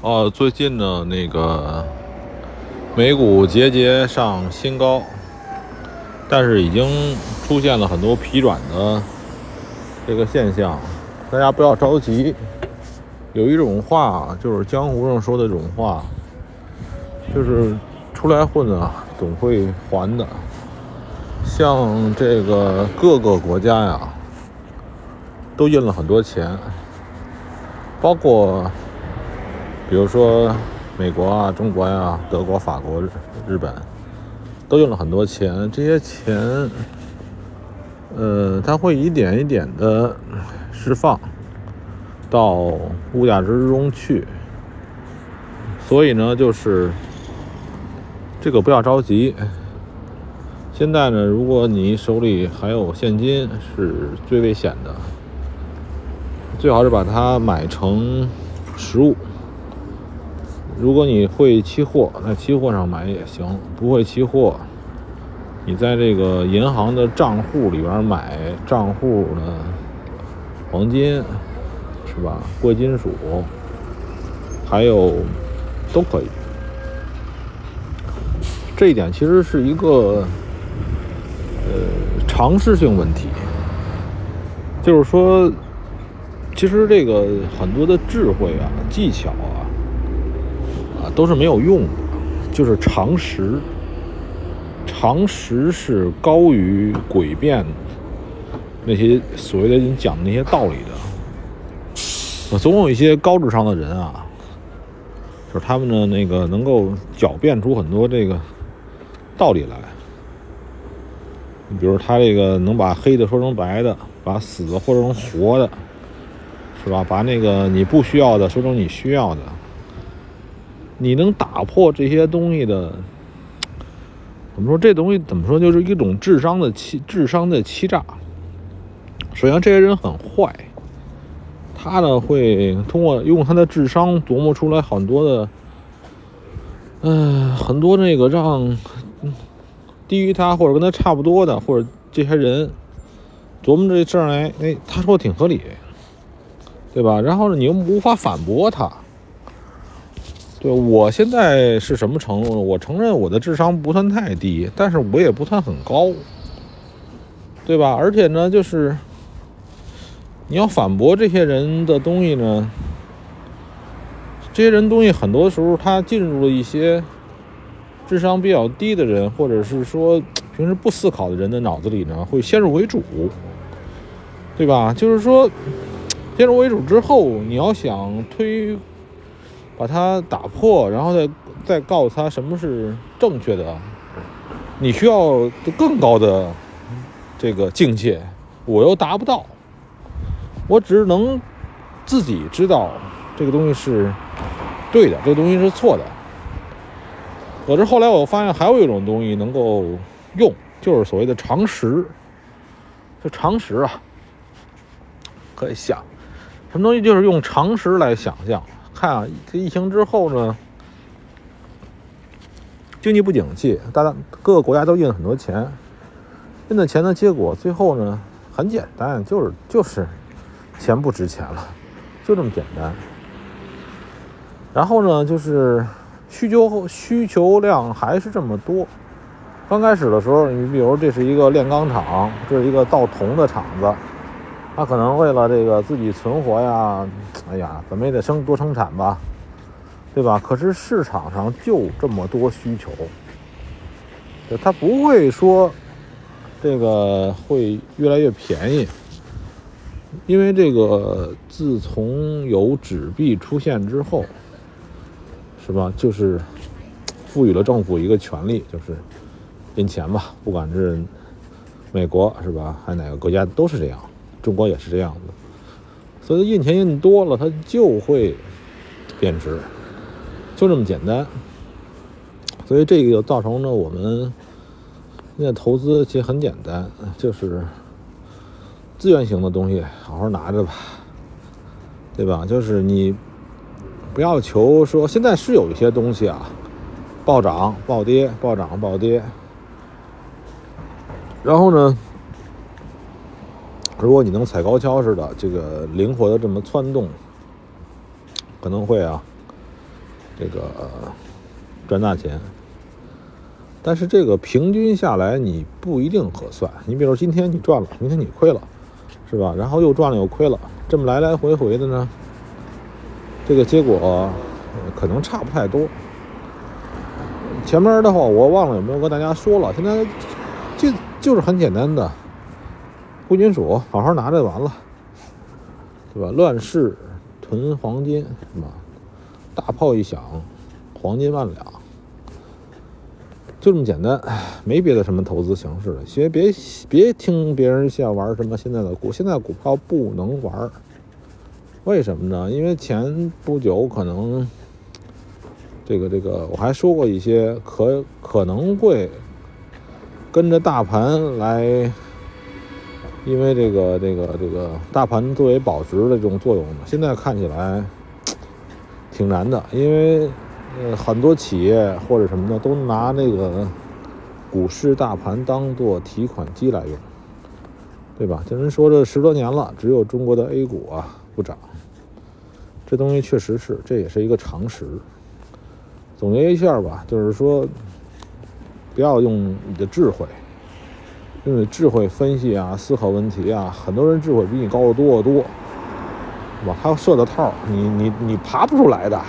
哦，最近呢，那个美股节节上新高，但是已经出现了很多疲软的这个现象，大家不要着急。有一种话，就是江湖上说的这种话，就是出来混啊，总会还的。像这个各个国家呀，都印了很多钱，包括。比如说，美国啊、中国呀、德国、法国、日本，都用了很多钱。这些钱，呃，它会一点一点的释放到物价之中去。所以呢，就是这个不要着急。现在呢，如果你手里还有现金，是最危险的。最好是把它买成实物。如果你会期货，在期货上买也行；不会期货，你在这个银行的账户里边买账户的黄金，是吧？贵金属，还有都可以。这一点其实是一个呃常识性问题，就是说，其实这个很多的智慧啊、技巧啊。都是没有用的，就是常识。常识是高于诡辩那些所谓的你讲的那些道理的。总有一些高智商的人啊，就是他们的那个能够狡辩出很多这个道理来。你比如他这个能把黑的说成白的，把死的说成活的，是吧？把那个你不需要的说成你需要的。你能打破这些东西的，怎么说？这东西怎么说？就是一种智商的欺，智商的欺诈。首先，这些人很坏，他呢会通过用他的智商琢磨出来很多的，嗯，很多那个让低于他或者跟他差不多的或者这些人琢磨这事儿来，哎，他说挺合理，对吧？然后呢，你又无法反驳他。对，我现在是什么程度呢？我承认我的智商不算太低，但是我也不算很高，对吧？而且呢，就是你要反驳这些人的东西呢，这些人东西很多时候他进入了一些智商比较低的人，或者是说平时不思考的人的脑子里呢，会先入为主，对吧？就是说，先入为主之后，你要想推。把它打破，然后再再告诉他什么是正确的。你需要更高的这个境界，我又达不到。我只能自己知道这个东西是对的，这个东西是错的。可是后来我发现还有一种东西能够用，就是所谓的常识。这常识啊，可以想什么东西，就是用常识来想象。看啊，这疫情之后呢，经济不景气，大家各个国家都印了很多钱，印的钱的结果，最后呢很简单，就是就是钱不值钱了，就这么简单。然后呢，就是需求需求量还是这么多。刚开始的时候，你比如这是一个炼钢厂，这是一个造铜的厂子。他可能为了这个自己存活呀，哎呀，怎么也得生多生产吧，对吧？可是市场上就这么多需求，他不会说这个会越来越便宜，因为这个自从有纸币出现之后，是吧？就是赋予了政府一个权利，就是印钱吧，不管是美国是吧，还哪个国家都是这样。中国也是这样的，所以印钱印多了，它就会贬值，就这么简单。所以这个就造成了我们现在投资其实很简单，就是资源型的东西好好拿着吧，对吧？就是你不要求说现在是有一些东西啊，暴涨暴跌，暴涨暴跌，然后呢？如果你能踩高跷似的，这个灵活的这么窜动，可能会啊，这个赚大钱。但是这个平均下来你不一定合算。你比如今天你赚了，明天你亏了，是吧？然后又赚了又亏了，这么来来回回的呢，这个结果可能差不太多。前面的话我忘了有没有跟大家说了，现在就就是很简单的，贵金属好好拿着就完了，对吧？乱世囤黄金，是吧？大炮一响，黄金万两。就这么简单，没别的什么投资形式了。别别别听别人笑玩什么现在的股，现在股票不能玩。为什么呢？因为前不久可能这个这个我还说过一些可可能会跟着大盘来，因为这个这个这个大盘作为保值的这种作用呢，现在看起来挺难的，因为。呃，很多企业或者什么的都拿那个股市大盘当做提款机来用，对吧？这人说这十多年了，只有中国的 A 股啊不涨，这东西确实是，这也是一个常识。总结一下吧，就是说，不要用你的智慧，用你智慧分析啊，思考问题啊。很多人智慧比你高得多得多，是吧？他设的套，你你你爬不出来的。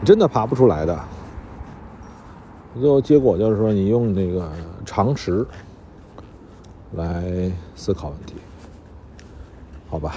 你真的爬不出来的，最后结果就是说，你用那个常识来思考问题，好吧？